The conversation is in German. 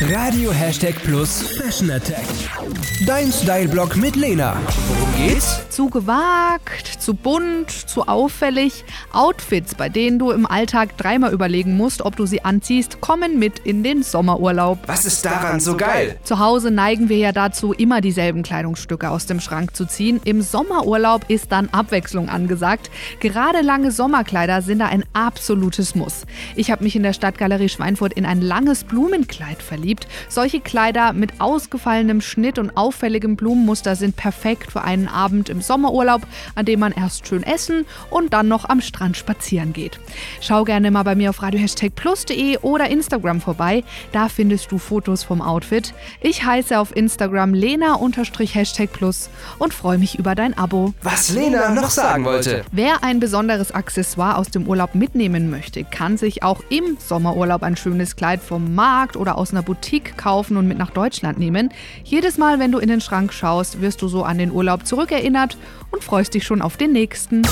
Radio Hashtag Plus Fashion Attack. Dein Style-Blog mit Lena. Worum geht's? Zu gewagt, zu bunt, zu auffällig. Outfits, bei denen du im Alltag dreimal überlegen musst, ob du sie anziehst, kommen mit in den Sommerurlaub. Was ist daran so geil? Zu Hause neigen wir ja dazu, immer dieselben Kleidungsstücke aus dem Schrank zu ziehen. Im Sommerurlaub ist dann Abwechslung angesagt. Gerade lange Sommerkleider sind da ein absolutes Muss. Ich habe mich in der Stadtgalerie Schweinfurt in ein langes Blumenkleid verliebt. Solche Kleider mit ausgefallenem Schnitt und auffälligem Blumenmuster sind perfekt für einen Abend im Sommerurlaub, an dem man erst schön essen und dann noch am Strand spazieren geht. Schau gerne mal bei mir auf radiohashtagplus.de oder Instagram vorbei. Da findest du Fotos vom Outfit. Ich heiße auf Instagram lena-hashtagplus und freue mich über dein Abo. Was Lena noch sagen wollte. Wer ein besonderes Accessoire aus dem Urlaub mitnehmen möchte, kann sich auch im Sommerurlaub ein schönes Kleid vom Markt oder aus einer Boutique kaufen und mit nach Deutschland nehmen. Jedes Mal, wenn du in den Schrank schaust, wirst du so an den Urlaub zurückerinnert und freust dich schon auf den nächsten.